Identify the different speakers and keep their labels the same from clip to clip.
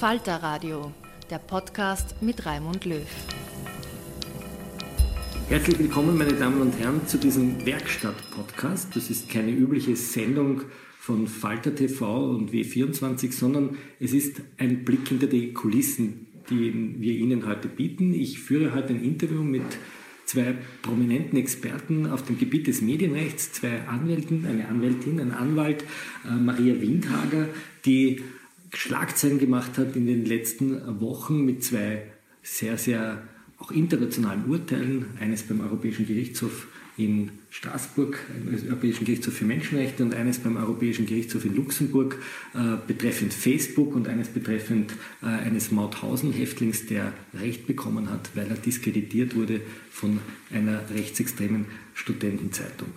Speaker 1: Falter Radio, der Podcast mit Raimund Löw.
Speaker 2: Herzlich willkommen, meine Damen und Herren, zu diesem Werkstatt-Podcast. Das ist keine übliche Sendung von Falter TV und W24, sondern es ist ein Blick hinter die Kulissen, die wir Ihnen heute bieten. Ich führe heute ein Interview mit zwei prominenten Experten auf dem Gebiet des Medienrechts, zwei Anwälten, eine Anwältin, ein Anwalt, äh, Maria Windhager, die Schlagzeilen gemacht hat in den letzten Wochen mit zwei sehr, sehr auch internationalen Urteilen. Eines beim Europäischen Gerichtshof in Straßburg, beim Europäischen Gerichtshof für Menschenrechte und eines beim Europäischen Gerichtshof in Luxemburg äh, betreffend Facebook und eines betreffend äh, eines Mauthausen-Häftlings, der Recht bekommen hat, weil er diskreditiert wurde von einer rechtsextremen Studentenzeitung.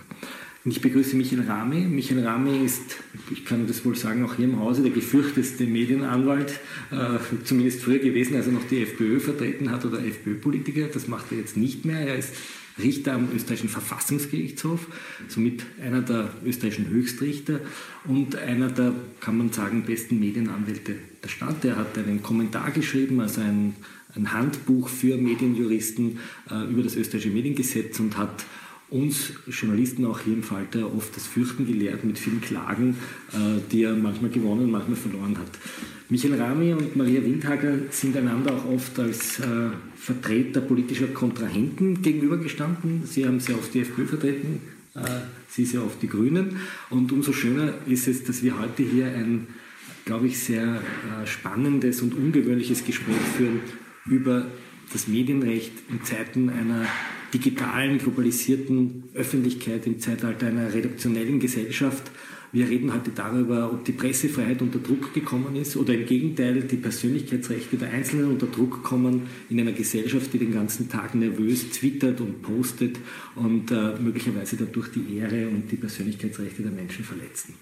Speaker 2: Ich begrüße Michael Rami. Michael Rami ist, ich kann das wohl sagen, auch hier im Hause der gefürchteste Medienanwalt, äh, zumindest früher gewesen, als er noch die FPÖ vertreten hat oder FPÖ-Politiker. Das macht er jetzt nicht mehr. Er ist Richter am österreichischen Verfassungsgerichtshof, somit einer der österreichischen Höchstrichter und einer der, kann man sagen, besten Medienanwälte der Stadt. Er hat einen Kommentar geschrieben, also ein, ein Handbuch für Medienjuristen äh, über das österreichische Mediengesetz und hat uns Journalisten auch hier im Falter oft das Fürchten gelehrt mit vielen Klagen, äh, die er manchmal gewonnen, manchmal verloren hat. Michael Rami und Maria Windhager sind einander auch oft als äh, Vertreter politischer Kontrahenten gegenübergestanden. Sie haben sehr oft die FPÖ vertreten, äh, sie sehr oft die Grünen. Und umso schöner ist es, dass wir heute hier ein, glaube ich, sehr spannendes und ungewöhnliches Gespräch führen über das Medienrecht in Zeiten einer digitalen, globalisierten Öffentlichkeit im Zeitalter einer redaktionellen Gesellschaft. Wir reden heute darüber, ob die Pressefreiheit unter Druck gekommen ist oder im Gegenteil die Persönlichkeitsrechte der Einzelnen unter Druck kommen in einer Gesellschaft, die den ganzen Tag nervös twittert und postet und äh, möglicherweise dadurch die Ehre und die Persönlichkeitsrechte der Menschen verletzen.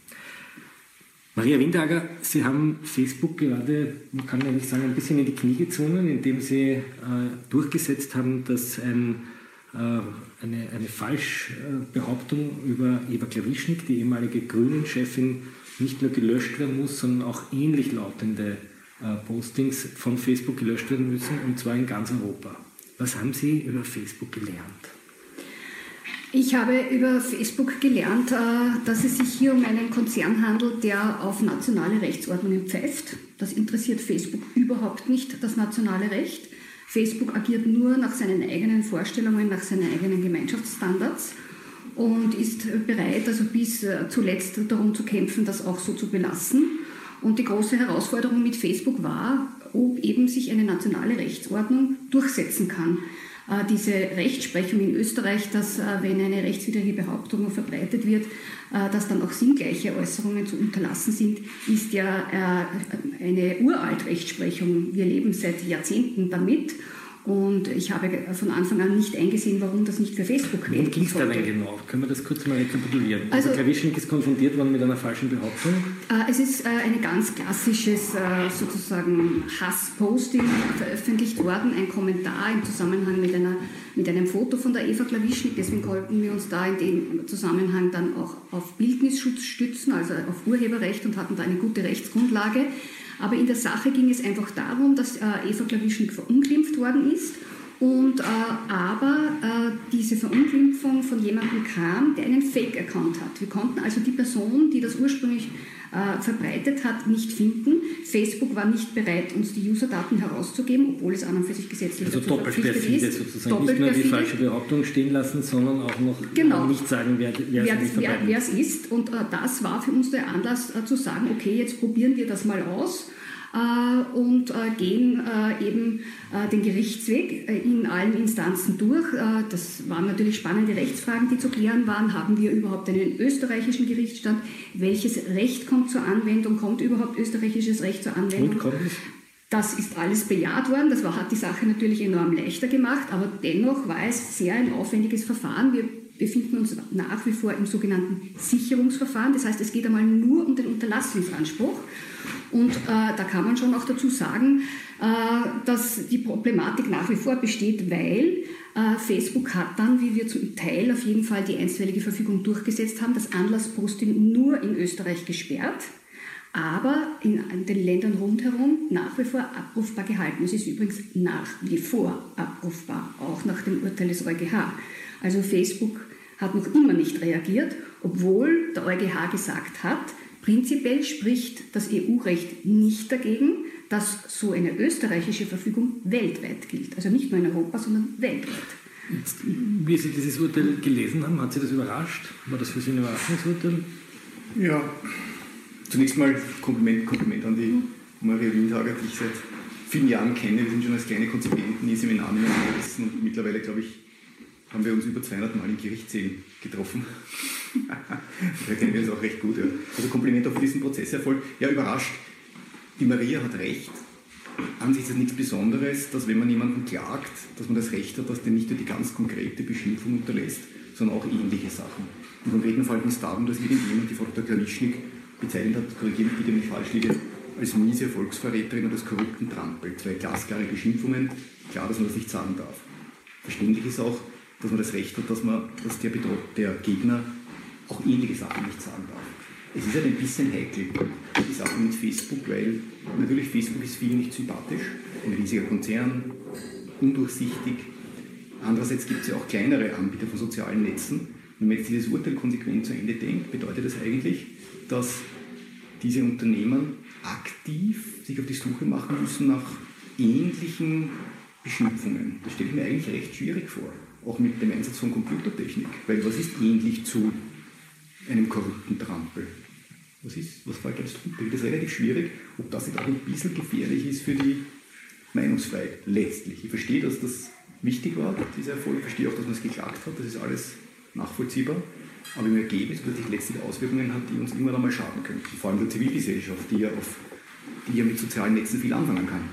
Speaker 2: Maria Windhager, Sie haben Facebook gerade, man kann eigentlich sagen, ein bisschen in die Knie gezwungen, indem Sie äh, durchgesetzt haben, dass ein eine, eine Falschbehauptung über Eva Klawischnik, die ehemalige Grünen-Chefin, nicht nur gelöscht werden muss, sondern auch ähnlich lautende äh, Postings von Facebook gelöscht werden müssen, und zwar in ganz Europa. Was haben Sie über Facebook gelernt?
Speaker 3: Ich habe über Facebook gelernt, äh, dass es sich hier um einen Konzern handelt, der auf nationale Rechtsordnungen pfeift. Das interessiert Facebook überhaupt nicht, das nationale Recht. Facebook agiert nur nach seinen eigenen Vorstellungen, nach seinen eigenen Gemeinschaftsstandards und ist bereit, also bis äh, zuletzt darum zu kämpfen, das auch so zu belassen. Und die große Herausforderung mit Facebook war, ob eben sich eine nationale Rechtsordnung durchsetzen kann. Äh, diese Rechtsprechung in Österreich, dass äh, wenn eine rechtswidrige Behauptung verbreitet wird, dass dann auch sinngleiche Äußerungen zu unterlassen sind, ist ja eine uralt Rechtsprechung. Wir leben seit Jahrzehnten damit. Und ich habe von Anfang an nicht eingesehen, warum das nicht für Facebook
Speaker 2: Worum ging es da denn genau? Können wir das kurz mal rekapitulieren?
Speaker 3: Also,
Speaker 2: also Klawischnik ist konfrontiert worden mit einer falschen Behauptung?
Speaker 3: Äh, es ist äh, ein ganz klassisches äh, sozusagen Hassposting veröffentlicht worden, ein Kommentar im Zusammenhang mit, einer, mit einem Foto von der Eva Klawischnik. Deswegen konnten wir uns da in dem Zusammenhang dann auch auf Bildnisschutz stützen, also auf Urheberrecht und hatten da eine gute Rechtsgrundlage. Aber in der Sache ging es einfach darum, dass äh, Eva Klawischnik verunglimpft worden ist. Und, äh, aber äh, diese Verunglimpfung von jemandem kam, der einen Fake-Account hat. Wir konnten also die Person, die das ursprünglich äh, verbreitet hat, nicht finden. Facebook war nicht bereit, uns die Userdaten herauszugeben, obwohl es an und für sich gesetzlich
Speaker 2: also doppelt perfide ist. sozusagen. Doppelt nicht nur die falsche Behauptung stehen lassen, sondern auch noch genau. nicht sagen, wer, wer, wer,
Speaker 3: wer es ist. Und äh, das war für uns der Anlass äh, zu sagen, okay, jetzt probieren wir das mal aus und äh, gehen äh, eben den Gerichtsweg in allen Instanzen durch. Das waren natürlich spannende Rechtsfragen, die zu klären waren. Haben wir überhaupt einen österreichischen Gerichtsstand? Welches Recht kommt zur Anwendung? Kommt überhaupt österreichisches Recht zur Anwendung? Und kommt es? Das ist alles bejaht worden. Das hat die Sache natürlich enorm leichter gemacht, aber dennoch war es sehr ein aufwendiges Verfahren. Wir befinden uns nach wie vor im sogenannten Sicherungsverfahren. Das heißt, es geht einmal nur um den Unterlassungsanspruch. Und äh, da kann man schon auch dazu sagen, äh, dass die Problematik nach wie vor besteht, weil äh, Facebook hat dann, wie wir zum Teil auf jeden Fall die einstweilige Verfügung durchgesetzt haben, das Anlassposting nur in Österreich gesperrt aber in, in, den Ländern rundherum nach wie vor abrufbar gehalten. Es ist übrigens nach wie vor abrufbar, auch nach dem Urteil des EuGH. Also Facebook hat noch immer nicht reagiert, obwohl der EuGH gesagt hat, Prinzipiell spricht das EU-Recht nicht dagegen, dass so eine österreichische Verfügung weltweit gilt. Also nicht nur in Europa, sondern weltweit.
Speaker 2: Wie Sie dieses Urteil gelesen haben, hat Sie das überrascht? War das für Sie ein Überraschungsurteil?
Speaker 4: Ja, zunächst mal Kompliment, Kompliment an die Maria Windhager, die ich seit vielen Jahren kenne. Wir sind schon als kleine Konzipenten in Seminaren gesessen und mittlerweile, glaube ich, haben wir uns über 200 Mal in Gerichtssälen getroffen. da kennen wir uns auch recht gut. Ja. Also Kompliment auf diesen Prozesserfolg. Ja, überrascht. Die Maria hat recht. An sich ist es nichts Besonderes, dass wenn man jemanden klagt, dass man das Recht hat, dass der nicht nur die ganz konkrete Beschimpfung unterlässt, sondern auch ähnliche Sachen. Im konkreten Fall ging es darum, dass irgendjemand die Frau Dr. Klanischnik bezeichnet hat, korrigiere mich bitte, wenn ich falsch liege, als miese Volksverräterin und als korrupten Trampel. Zwei glasklare Beschimpfungen, klar, dass man das nicht sagen darf. Verständlich ist auch, dass man das Recht hat, dass, man, dass der, der Gegner auch ähnliche Sachen nicht sagen darf. Es ist halt ein bisschen heikel, die Sache mit Facebook, weil natürlich Facebook ist vielen nicht sympathisch, ein riesiger Konzern, undurchsichtig. Andererseits gibt es ja auch kleinere Anbieter von sozialen Netzen. Wenn man jetzt dieses Urteil konsequent zu Ende denkt, bedeutet das eigentlich, dass diese Unternehmen aktiv sich auf die Suche machen müssen nach ähnlichen Beschimpfungen. Das stelle ich mir eigentlich recht schwierig vor auch mit dem Einsatz von Computertechnik. Weil was ist ähnlich zu einem korrupten Trampel? Was, ist, was fällt als drunter? Das ist relativ schwierig, ob das nicht auch ein bisschen gefährlich ist für die Meinungsfreiheit letztlich. Ich verstehe, dass das wichtig war, dieser Erfolg. Ich verstehe auch, dass man es geklagt hat. Das ist alles nachvollziehbar. Aber im Ergebnis natürlich letztlich Auswirkungen hat, die uns immer einmal schaden können. Vor allem der Zivilgesellschaft, die ja, auf, die ja mit sozialen Netzen viel anfangen kann.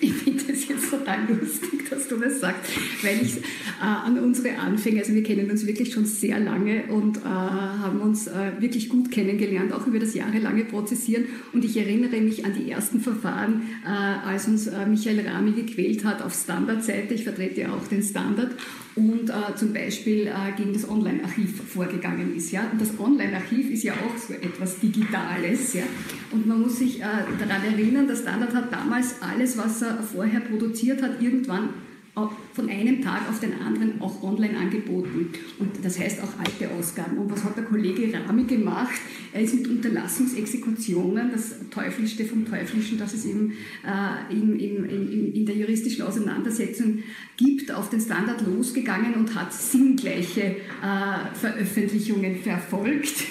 Speaker 3: Ich finde total lustig, dass du das sagst, weil ich äh, an unsere Anfänge, also wir kennen uns wirklich schon sehr lange und äh, haben uns äh, wirklich gut kennengelernt, auch über das jahrelange Prozessieren. Und ich erinnere mich an die ersten Verfahren, äh, als uns äh, Michael Rami gequält hat auf Standardseite. Ich vertrete ja auch den Standard und äh, zum Beispiel gegen das Online-Archiv vorgegangen ist. Ja? Und das Online-Archiv ist ja auch so etwas Digitales. Ja? Und man muss sich daran erinnern, der Standard hat damals alles, was er vorher produziert hat, irgendwann von einem Tag auf den anderen auch online angeboten. Und das heißt auch alte Ausgaben. Und was hat der Kollege Rami gemacht? Er ist mit Unterlassungsexekutionen, das Teuflischste vom Teuflischen, das es eben äh, in, in, in, der juristischen Auseinandersetzung gibt, auf den Standard losgegangen und hat sinngleiche äh, Veröffentlichungen verfolgt.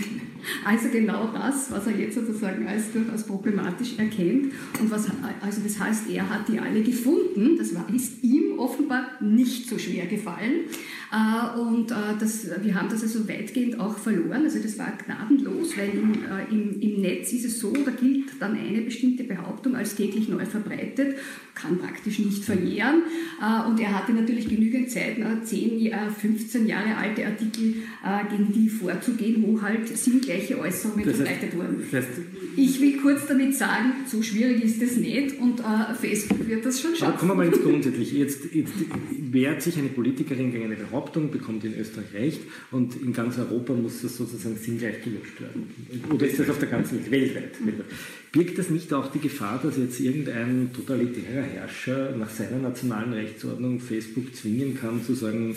Speaker 3: Also genau das, was er jetzt sozusagen als durchaus problematisch erkennt. Und was, also das heißt, er hat die alle gefunden. Das war, ist ihm offenbar nicht so schwer gefallen. Äh, und äh, das, wir haben das also weitgehend auch verloren. Also das war gnadenlos, weil im, äh, im, im Netz ist es so, da gilt dann eine bestimmte Behauptung als täglich neu verbreitet, kann praktisch nicht verjähren. Und er hatte natürlich genügend Zeit, 10, 15 Jahre alte Artikel gegen die vorzugehen, wo halt sinngleiche Äußerungen das heißt, verbreitet wurden. Das heißt, ich will kurz damit sagen, so schwierig ist es nicht und Facebook wird das schon schaffen. Aber
Speaker 2: kommen wir mal ins Grundsätzliche. Jetzt, jetzt wehrt sich eine Politikerin gegen eine Behauptung, Behauptung, bekommt in Österreich Recht und in ganz Europa muss das sozusagen sinngleich gelöscht werden. Oder ist das auf der ganzen Welt weltweit? Birgt das nicht auch die Gefahr, dass jetzt irgendein totalitärer Herrscher nach seiner nationalen Rechtsordnung Facebook zwingen kann, zu sagen,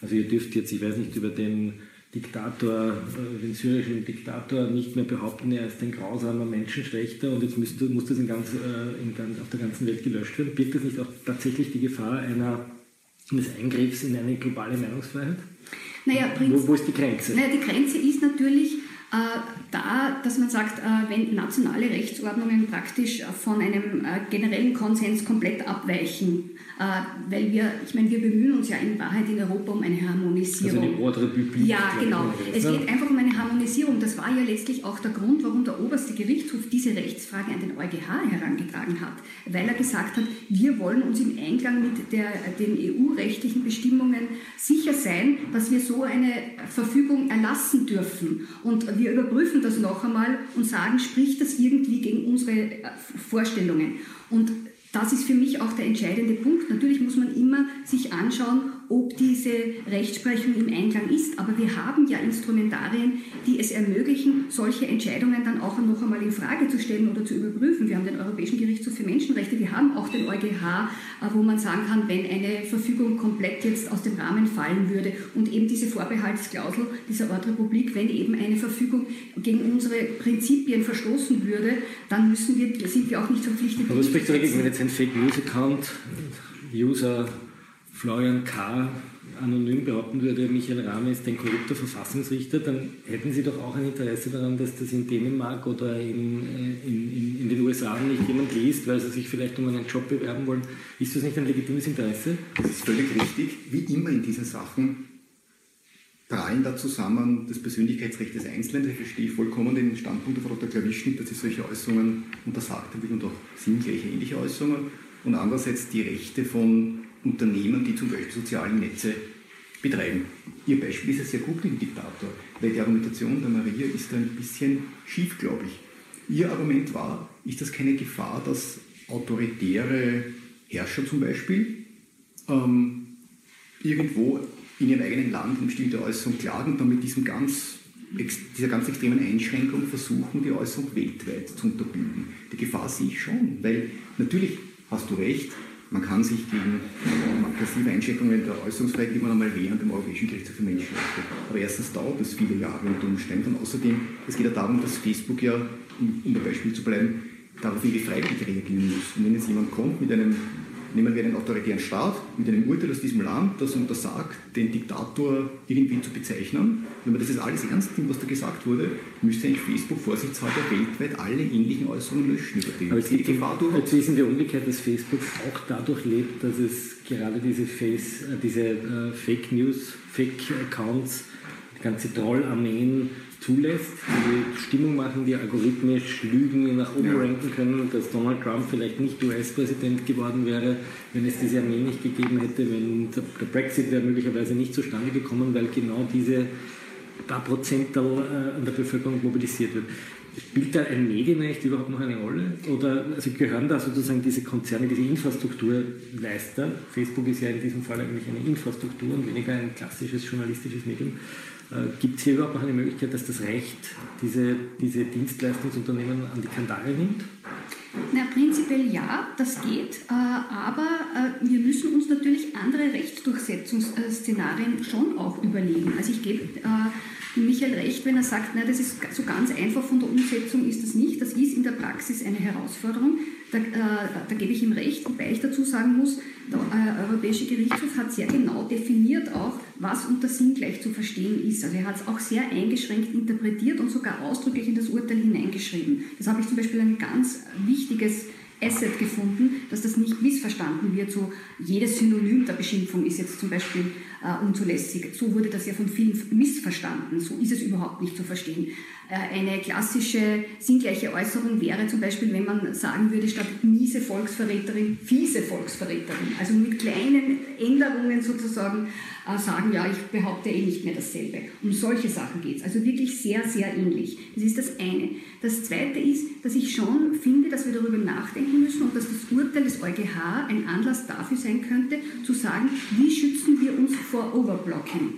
Speaker 2: also ihr dürft jetzt, ich weiß nicht, über den Diktator, äh, den syrischen Diktator nicht mehr behaupten, er ist ein grausamer Menschenschlechter und jetzt müsst, muss das in ganz, äh, in ganz, auf der ganzen Welt gelöscht werden. Birgt das nicht auch tatsächlich die Gefahr einer des Eingriffs in eine globale Meinungsfreiheit?
Speaker 3: Naja,
Speaker 2: wo, wo ist die Grenze?
Speaker 3: Naja, die Grenze ist natürlich äh, da, dass man sagt, äh, wenn nationale Rechtsordnungen praktisch von einem äh, generellen Konsens komplett abweichen, weil wir, ich meine, wir bemühen uns ja in Wahrheit in Europa um eine Harmonisierung.
Speaker 2: Also die Ordre Publique.
Speaker 3: Ja, genau. Es geht einfach um eine Harmonisierung. Das war ja letztlich auch der Grund, warum der oberste Gerichtshof diese Rechtsfrage an den EuGH herangetragen hat, weil er gesagt hat, wir wollen uns im Einklang mit der, den EU-rechtlichen Bestimmungen sicher sein, dass wir so eine Verfügung erlassen dürfen. Und wir überprüfen das noch einmal und sagen, spricht das irgendwie gegen unsere äh, Vorstellungen? Und das ist für mich auch der entscheidende Punkt. Natürlich muss man immer sich anschauen, ob diese Rechtsprechung im Einklang ist. Aber wir haben ja Instrumentarien, die es ermöglichen, solche Entscheidungen dann auch noch einmal in Frage zu stellen oder zu überprüfen. Wir haben den Europäischen Gerichtshof für Menschenrechte, wir haben auch den EuGH, äh, wo man sagen kann, wenn eine Verfügung komplett jetzt aus dem Rahmen fallen würde und eben diese Vorbehaltsklausel dieser Ordrepublik, wenn eben eine Verfügung gegen unsere Prinzipien verstoßen würde, dann müssen wir, sind wir auch nicht verpflichtet.
Speaker 2: Aber was spricht dagegen, wenn jetzt ein Fake News Account User Florian K. anonym behaupten würde, Michael Rahme ist ein korrupter Verfassungsrichter, dann hätten Sie doch auch ein Interesse daran, dass das in Dänemark oder in, äh, in, in, in den USA nicht jemand liest, weil sie sich vielleicht um einen Job bewerben wollen. Ist das nicht ein legitimes Interesse?
Speaker 4: Das ist völlig richtig. Wie immer in diesen Sachen prallen da zusammen das Persönlichkeitsrecht des Einzelnen. Ich verstehe vollkommen den Standpunkt von Dr. Klawischnik, dass sie solche Äußerungen untersagt haben und auch sinngleiche ähnliche Äußerungen. Und andererseits die Rechte von Unternehmen, die zum Beispiel soziale Netze betreiben. Ihr Beispiel ist ja sehr gut im Diktator, weil die Argumentation der Maria ist da ein bisschen schief, glaube ich. Ihr Argument war, ist das keine Gefahr, dass autoritäre Herrscher zum Beispiel ähm, irgendwo in ihrem eigenen Land eine bestimmte Äußerung klagen und dann mit diesem ganz, dieser ganz extremen Einschränkung versuchen, die Äußerung weltweit zu unterbinden. Die Gefahr sehe ich schon, weil natürlich hast du recht, man kann sich gegen aggressive Einschränkungen der Äußerungsfreiheit immer noch mal wehren beim Europäischen Gerichtshof für Menschenrechte. Aber erstens dauert das viele Jahre unter Umständen und außerdem, es geht ja darum, dass Facebook ja, um bei Beispiel zu bleiben, darauf irgendwie freiwillig reagieren muss. Und wenn jetzt jemand kommt mit einem nehmen wir einen autoritären Staat mit einem Urteil aus diesem Land, das untersagt, den Diktator irgendwie zu bezeichnen. Wenn man das jetzt alles ernst nimmt, was da gesagt wurde, müsste eigentlich Facebook vorsichtshalber weltweit alle ähnlichen Äußerungen löschen
Speaker 2: über den. Aber es gibt die Gefahr durch. Jetzt wissen wir umgekehrt, dass Facebook auch dadurch lebt, dass es gerade diese, Face, äh, diese äh, Fake News, Fake Accounts, ganze Trollarmeen zulässt, die Stimmung machen, die algorithmisch Lügen nach oben ja. ranken können, dass Donald Trump vielleicht nicht US-Präsident geworden wäre, wenn es diese Armee nicht gegeben hätte, wenn der Brexit wäre möglicherweise nicht zustande gekommen, weil genau diese paar Prozentel äh, an der Bevölkerung mobilisiert wird. Spielt da ein Medienrecht überhaupt noch eine Rolle? Oder also gehören da sozusagen diese Konzerne, diese Infrastrukturleister? Facebook ist ja in diesem Fall eigentlich eine Infrastruktur und weniger ein klassisches journalistisches Medium. Äh, Gibt es hier überhaupt noch eine Möglichkeit, dass das Recht diese, diese Dienstleistungsunternehmen an die Kandare nimmt?
Speaker 3: Na, prinzipiell ja, das geht, äh, aber äh, wir müssen uns natürlich andere Rechtsdurchsetzungsszenarien schon auch überlegen. Also ich gebe Michael recht, wenn er sagt, na, das ist so ganz einfach von der Umsetzung ist das nicht. Das ist in der Praxis eine Herausforderung. Da, äh, da gebe ich ihm recht, wobei ich dazu sagen muss, der äh, Europäische Gerichtshof hat sehr genau definiert auch, was unter Sinn gleich zu verstehen ist. Also er hat es auch sehr eingeschränkt interpretiert und sogar ausdrücklich in das Urteil hineingeschrieben. Das habe ich zum Beispiel ein ganz wichtiges Asset gefunden, dass das nicht missverstanden wird. So jedes Synonym der Beschimpfung ist jetzt zum Beispiel äh, unzulässig. So wurde das ja von vielen missverstanden. So ist es überhaupt nicht zu verstehen. Äh, eine klassische sinngleiche Äußerung wäre zum Beispiel, wenn man sagen würde, statt miese Volksverräterin, fiese Volksverräterin. Also mit kleinen Änderungen sozusagen sagen, ja, ich behaupte eh nicht mehr dasselbe. Um solche Sachen geht es. Also wirklich sehr, sehr ähnlich. Das ist das eine. Das zweite ist, dass ich schon finde, dass wir darüber nachdenken müssen und dass das Urteil des EuGH ein Anlass dafür sein könnte, zu sagen, wie schützen wir uns vor Overblocking.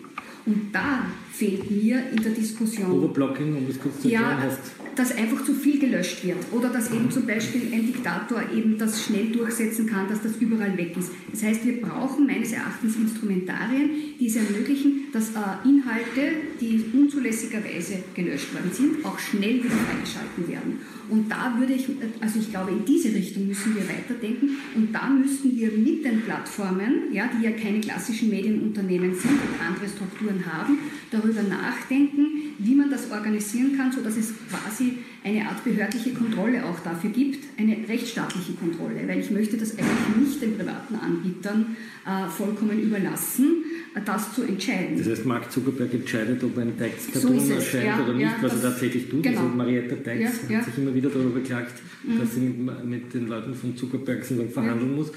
Speaker 3: Und da fehlt mir in der Diskussion.
Speaker 2: Overblocking, um das kurz zu
Speaker 3: erklären,
Speaker 2: ja, heißt.
Speaker 3: Dass einfach zu viel gelöscht wird oder dass eben zum Beispiel ein Diktator eben das schnell durchsetzen kann, dass das überall weg ist. Das heißt, wir brauchen meines Erachtens Instrumentarien, die es ermöglichen, dass äh, Inhalte, die unzulässigerweise gelöscht worden sind, auch schnell wieder freigeschalten werden. Und da würde ich, also ich glaube, in diese Richtung müssen wir weiterdenken und da müssten wir mit den Plattformen, ja, die ja keine klassischen Medienunternehmen sind und andere Strukturen haben, darüber nachdenken, wie man das organisieren kann, sodass es quasi eine Art behördliche Kontrolle auch dafür gibt, eine rechtsstaatliche Kontrolle, weil ich möchte das eigentlich nicht den privaten Anbietern äh, vollkommen überlassen, äh, das zu entscheiden.
Speaker 2: Das heißt, Mark Zuckerberg entscheidet, ob ein Textkarton so erscheint ja, oder nicht, ja, was er tatsächlich tut. Genau. Also Marietta Tex ja, hat sich immer wieder darüber beklagt, mhm. dass sie mit, mit, den Leuten von Zuckerberg verhandeln muss.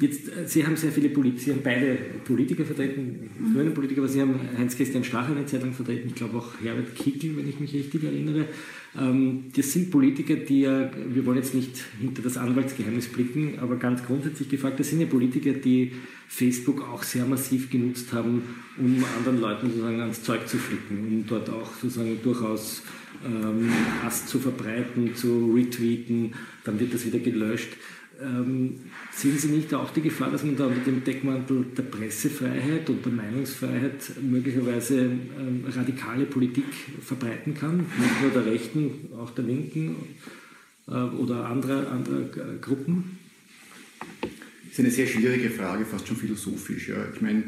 Speaker 2: Jetzt, äh, Sie haben sehr viele Politiker, Sie haben beide Politiker vertreten, mhm. grüne Politiker, aber Sie haben Heinz-Christian Strache eine Zeit lang vertreten, ich glaube auch Herbert Kickl, wenn ich mich richtig erinnere. Ähm, das sind Politiker, die ja, wir wollen jetzt nicht hinter das Anwaltsgeheimnis blicken, aber ganz grundsätzlich gefragt, das sind ja Politiker, die Facebook auch sehr massiv genutzt haben, um anderen Leuten sozusagen ans Zeug zu flicken, um dort auch sozusagen durchaus ähm, Hass zu verbreiten, zu retweeten, dann wird das wieder gelöscht. Ähm, sehen Sie nicht auch die Gefahr, dass man da unter dem Deckmantel der Pressefreiheit und der Meinungsfreiheit möglicherweise ähm, radikale Politik verbreiten kann? Nicht nur der Rechten, auch der Linken äh, oder anderer, anderer äh, Gruppen?
Speaker 4: Das ist eine sehr schwierige Frage, fast schon philosophisch. Ja. Ich meine,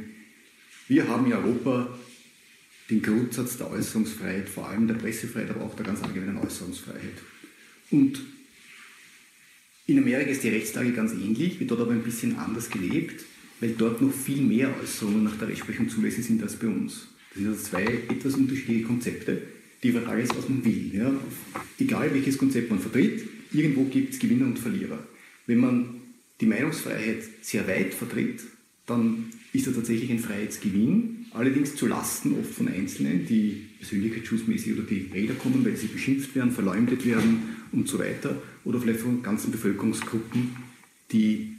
Speaker 4: wir haben in Europa den Grundsatz der Äußerungsfreiheit, vor allem der Pressefreiheit, aber auch der ganz allgemeinen Äußerungsfreiheit. Und in Amerika ist die Rechtslage ganz ähnlich, wird dort aber ein bisschen anders gelebt, weil dort noch viel mehr Äußerungen nach der Rechtsprechung zulässig sind als bei uns. Das sind also zwei etwas unterschiedliche Konzepte. Die Frage ist, was man will. Ja? Egal welches Konzept man vertritt, irgendwo gibt es Gewinner und Verlierer. Wenn man die Meinungsfreiheit sehr weit vertritt, dann ist er tatsächlich ein Freiheitsgewinn, allerdings zu Lasten oft von Einzelnen, die persönlichkeitsschutzmäßig oder die Räder kommen, weil sie beschimpft werden, verleumdet werden und so weiter, oder vielleicht von ganzen Bevölkerungsgruppen, die,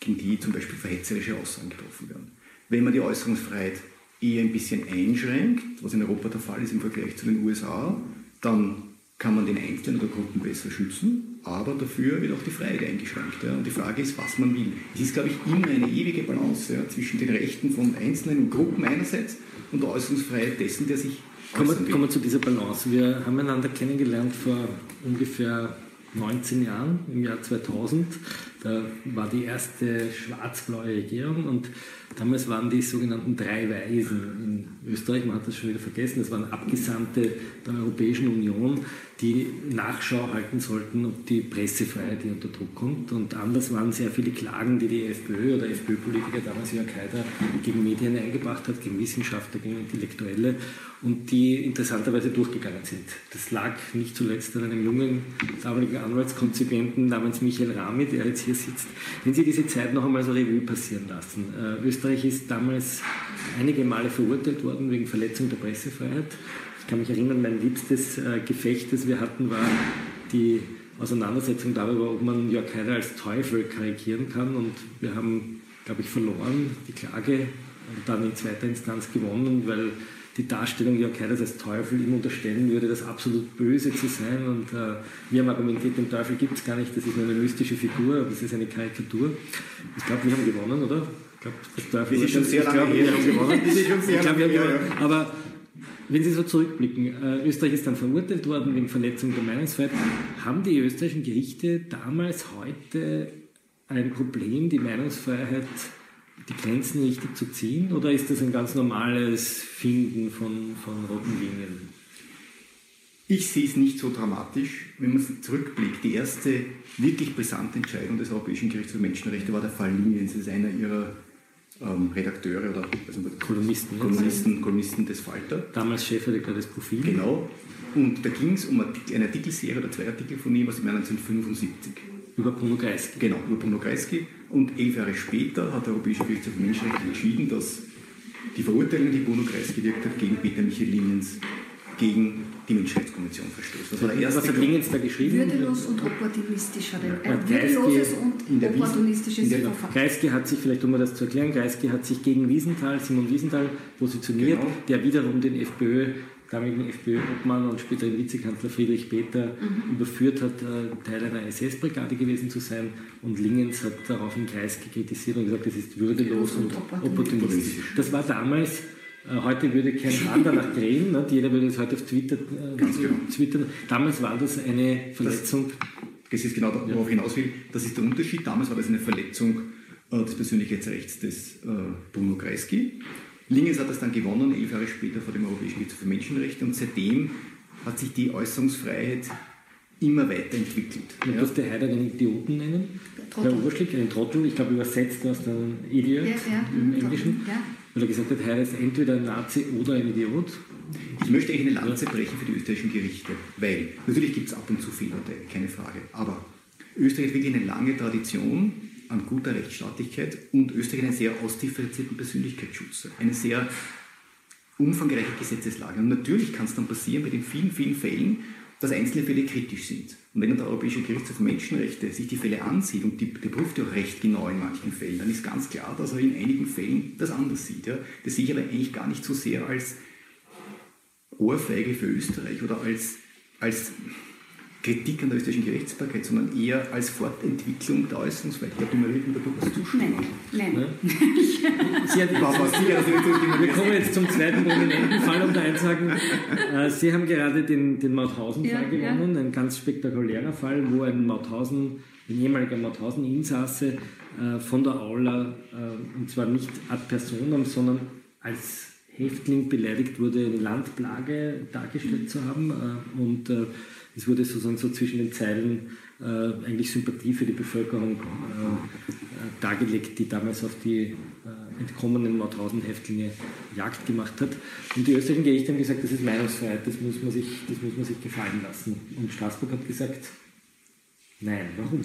Speaker 4: gegen die zum Beispiel verhetzerische Aussagen getroffen werden. Wenn man die Äußerungsfreiheit eher ein bisschen einschränkt, was in Europa der Fall ist im Vergleich zu den USA, dann kann man den Einzelnen oder Gruppen besser schützen, aber dafür wird auch die Freiheit eingeschränkt. Ja. Und die Frage ist, was man will. Es ist, glaube ich, immer eine ewige Balance ja, zwischen den Rechten von Einzelnen und Gruppen einerseits und der Äußerungsfreiheit dessen, der sich
Speaker 2: Kommen wir, kommen wir zu dieser Balance. Wir haben einander kennengelernt vor ungefähr 19 Jahren, im Jahr 2000. Da war die erste schwarz-blaue Regierung und damals waren die sogenannten drei Weisen in Österreich, man hat das schon wieder vergessen, das waren Abgesandte der Europäischen Union, die Nachschau halten sollten, ob die Pressefreiheit hier unter Druck kommt. Und anders waren sehr viele Klagen, die die FPÖ oder FPÖ-Politiker damals Jörg Haider gegen Medien eingebracht hat, gegen Wissenschaftler, gegen Intellektuelle und die interessanterweise durchgegangen sind. Das lag nicht zuletzt an einem jungen damaligen Anwaltskonzipienten namens Michael Rami, der jetzt hier sitzt. Wenn Sie diese Zeit noch einmal so Revue passieren lassen. Äh, Österreich ist damals einige Male verurteilt worden wegen Verletzung der Pressefreiheit. Ich kann mich erinnern, mein liebstes äh, Gefecht, das wir hatten, war die Auseinandersetzung darüber, ob man Jörg Haider als Teufel karikieren kann. Und wir haben, glaube ich, verloren die Klage und dann in zweiter Instanz gewonnen, weil die Darstellung Jörg Haiders als Teufel ihm unterstellen würde, das absolut Böse zu sein. Und äh, wir haben argumentiert, den Teufel gibt es gar nicht, das ist nur eine mystische Figur, das ist eine Karikatur. Ich glaube, wir haben gewonnen, oder? Ich glaube,
Speaker 4: das Teufel ist schon sehr lange her.
Speaker 2: Ich glaube, wir haben gewonnen. Aber Wenn Sie so zurückblicken, äh, Österreich ist dann verurteilt worden wegen Verletzung der Meinungsfreiheit. Haben die österreichischen Gerichte damals, heute ein Problem, die Meinungsfreiheit, die Grenzen richtig zu ziehen? Oder ist das ein ganz normales Finden von, von roten Linien?
Speaker 4: Ich sehe es nicht so dramatisch, wenn man zurückblickt. Die erste wirklich brisante Entscheidung des Europäischen Gerichts für Menschenrechte war der Fall Liniens. Das ist einer ihrer ähm, Redakteure oder also
Speaker 2: Kolumnisten,
Speaker 4: Kolumnisten, Kolumnisten des Falter.
Speaker 2: Damals Chefredakteur des Profil.
Speaker 4: Genau. Und da ging es um eine Artikelserie oder zwei Artikel von ihm aus dem Jahr 1975.
Speaker 2: Über Bruno Kreisky.
Speaker 4: Genau, über Bruno Kreisky. Und elf Jahre später hat der Europäische Gerichtshof für Menschenrechte entschieden, dass die Verurteilung, die Bruno Kreisky gewirkt hat, gegen Peter Michael Liniens, gegen die Menschenrechtskonvention verstößt.
Speaker 2: Das war der erste. Was hat Lingens da geschrieben?
Speaker 3: Würdelos und opportunistisch hat er.
Speaker 2: Ja,
Speaker 3: Ein würdeloses und opportunistisches Verfahren.
Speaker 2: Kreisky hat sich, vielleicht um mir das zu erklären, Kreisky hat sich gegen Wiesenthal, Simon Wiesenthal positioniert,
Speaker 4: Genau.
Speaker 2: der wiederum den FPÖ, damaligen FPÖ-Obmann und späteren Vizekanzler Friedrich Peter
Speaker 3: Mhm.
Speaker 2: überführt hat, äh, Teil einer SS-Brigade gewesen zu sein. Und Lingens hat daraufhin Kreisky kritisiert und gesagt, das ist würdelos und opportunistisch. Das war damals, heute würde kein Hahn danach drehen, ne? jeder würde es heute auf Twitter äh,
Speaker 4: Ganz genau.
Speaker 2: twittern. Damals war das eine Verletzung.
Speaker 4: Das ist genau da, worauf ich hinaus will. Das ist der Unterschied. Damals war das eine Verletzung äh, des Persönlichkeitsrechts des äh, Bruno Kreisky. Lingens hat das dann gewonnen, elf Jahre später vor dem Europäischen Gerichtshof für Menschenrechte. Und seitdem hat sich die Äußerungsfreiheit immer weiterentwickelt.
Speaker 2: Man
Speaker 4: Ja.
Speaker 2: durfte Heider einen Idioten nennen.
Speaker 3: Trottel.
Speaker 2: Der Oberschlick, einen Trottel, ich glaube übersetzt aus dem Idiot
Speaker 3: Ja, ja,
Speaker 2: im Englischen.
Speaker 3: ja.
Speaker 2: Weil er gesagt hat, Heider ist entweder ein Nazi oder ein Idiot.
Speaker 4: Ich möchte eigentlich eine Lanze brechen für die österreichischen Gerichte, weil natürlich gibt es ab und zu Fehlurteile, keine Frage. Aber Österreich hat wirklich eine lange Tradition an guter Rechtsstaatlichkeit und Österreich einen sehr ausdifferenzierten Persönlichkeitsschutz, eine sehr umfangreiche Gesetzeslage. Und natürlich kann es dann passieren bei den vielen, vielen Fällen, dass einzelne Fälle kritisch sind. Und wenn der Europäische Gerichtshof Menschenrechte sich die Fälle ansieht und die, der prüft ja auch recht genau in manchen Fällen, dann ist ganz klar, dass er in einigen Fällen das anders sieht. Ja. Das sehe ich aber eigentlich gar nicht so sehr als Ohrfeige für Österreich oder als, als Kritik an der österreichischen Gerichtsbarkeit, sondern eher als Fortentwicklung der Äußerungsfreiheit. Ich Marie wird da durchaus zustimmen.
Speaker 3: Nein, nein.
Speaker 2: Ne? Sie hat,
Speaker 4: sicher,
Speaker 2: wir kommen jetzt zum zweiten prominenten Fall, um da einzusagen. Äh, Sie haben gerade den, den Mauthausen-Fall
Speaker 3: Ja, ja.
Speaker 2: gewonnen, ein ganz spektakulärer Fall, wo ein Mauthausen, ein ehemaliger Mauthausen-Insasse äh, von der Aula, äh, und zwar nicht ad personam, sondern als Häftling beleidigt wurde, eine Landplage dargestellt zu haben. Und es wurde sozusagen so zwischen den Zeilen äh, eigentlich Sympathie für die Bevölkerung äh, dargelegt, die damals auf die äh, entkommenen Mauthausen-Häftlinge Jagd gemacht hat. Und die österreichischen Gerichte haben gesagt, das ist Meinungsfreiheit, das muss man sich, das muss man sich gefallen lassen. Und Straßburg hat gesagt, nein, warum?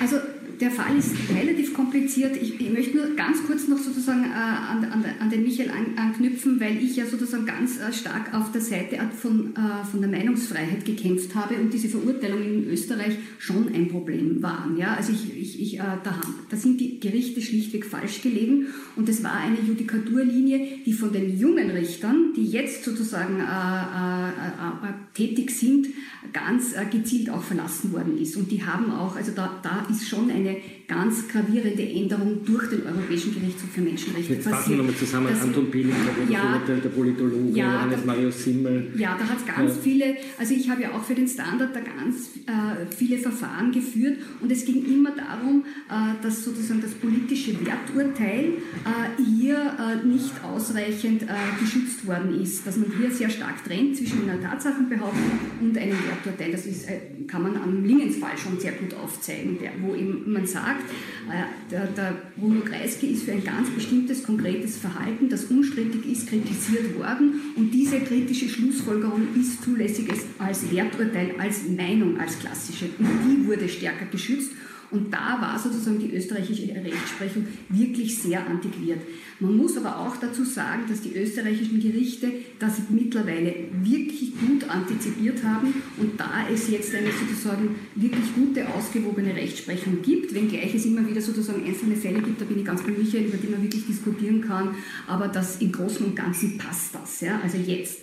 Speaker 3: Also der Fall ist relativ kompliziert. Ich, ich möchte nur ganz kurz noch sozusagen äh, an, an, an den Michael an, anknüpfen, weil ich ja sozusagen ganz äh, stark auf der Seite von, äh, von der Meinungsfreiheit gekämpft habe und diese Verurteilungen in Österreich schon ein Problem waren. Ja? Also ich, ich, ich, äh, da, haben, da sind die Gerichte schlichtweg falsch gelegen und es war eine Judikaturlinie, die von den jungen Richtern, die jetzt sozusagen äh, äh, tätig sind, ganz gezielt auch verlassen worden ist. Und die haben auch, also da, da ist schon eine ganz gravierende Änderung durch den Europäischen Gerichtshof für Menschenrechte
Speaker 2: Jetzt fassen wir
Speaker 3: passiert.
Speaker 2: nochmal zusammen.
Speaker 3: Das-
Speaker 2: Anton Peling, der
Speaker 3: Ja.
Speaker 2: der Politologe,
Speaker 3: Ja,
Speaker 2: Johannes
Speaker 3: da-
Speaker 2: Marius Simmel.
Speaker 3: Ja, da hat es ganz
Speaker 2: Ja.
Speaker 3: viele, also ich habe ja auch für den Standard da ganz äh, viele Verfahren geführt und es ging immer darum, äh, dass sozusagen das politische Werturteil äh, hier äh, nicht ausreichend äh, geschützt worden ist, dass man hier sehr stark trennt zwischen einer Tatsachenbehauptung und einem Werturteil. Das ist, äh, kann man am Lingensfall schon sehr gut aufzeigen, der, wo eben man sagt, äh, der, der Bruno Kreisky ist für ein ganz bestimmtes konkretes Verhalten, das unstrittig ist, kritisiert worden. Und diese kritische Schlussfolgerung ist zulässig als Werturteil, als Meinung, als klassische. Und die wurde stärker geschützt und da war sozusagen die österreichische Rechtsprechung wirklich sehr antiquiert. Man muss aber auch dazu sagen, dass die österreichischen Gerichte das mittlerweile wirklich gut antizipiert haben und da es jetzt eine sozusagen wirklich gute, ausgewogene Rechtsprechung gibt, wenngleich es immer wieder sozusagen einzelne Fälle gibt, da bin ich ganz bei über die man wirklich diskutieren kann, aber das im Großen und Ganzen passt das. Ja? Also jetzt.